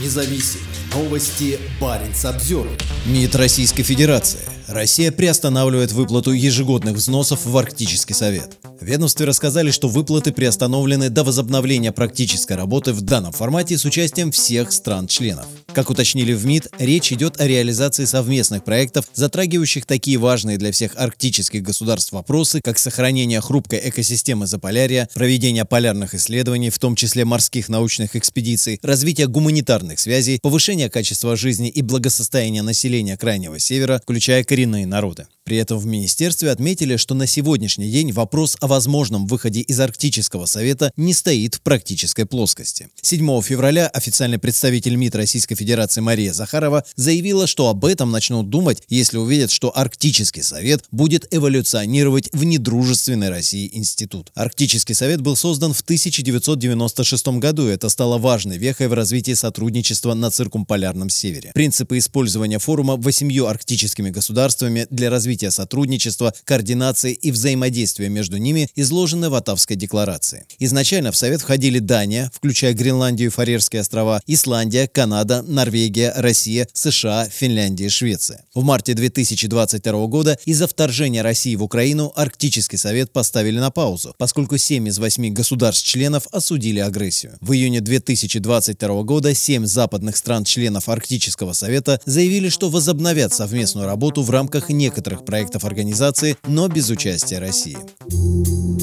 независим. Новости Баренц обзор. МИД Российской Федерации. Россия приостанавливает выплату ежегодных взносов в Арктический совет. Ведомстве рассказали, что выплаты приостановлены до возобновления практической работы в данном формате с участием всех стран-членов. Как уточнили в МИД, речь идет о реализации совместных проектов, затрагивающих такие важные для всех арктических государств вопросы, как сохранение хрупкой экосистемы Заполярья, проведение полярных исследований, в том числе морских научных экспедиций, развитие гуманитарных связей, повышение качества жизни и благосостояния населения Крайнего Севера, включая коренные народы. При этом в министерстве отметили, что на сегодняшний день вопрос о возможном выходе из Арктического совета не стоит в практической плоскости. 7 февраля официальный представитель МИД Российской Федерации Мария Захарова заявила, что об этом начнут думать, если увидят, что Арктический совет будет эволюционировать в недружественной России институт. Арктический совет был создан в 1996 году, и это стало важной вехой в развитии сотрудничества на циркумполярном севере. Принципы использования форума восемью арктическими государствами для развития развития сотрудничества, координации и взаимодействия между ними изложены в Атавской декларации. Изначально в Совет входили Дания, включая Гренландию и Фарерские острова, Исландия, Канада, Норвегия, Россия, США, Финляндия и Швеция. В марте 2022 года из-за вторжения России в Украину Арктический совет поставили на паузу, поскольку 7 из 8 государств-членов осудили агрессию. В июне 2022 года 7 западных стран-членов Арктического совета заявили, что возобновят совместную работу в рамках некоторых проектов организации, но без участия России.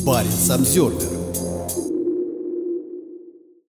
Баренц обзервер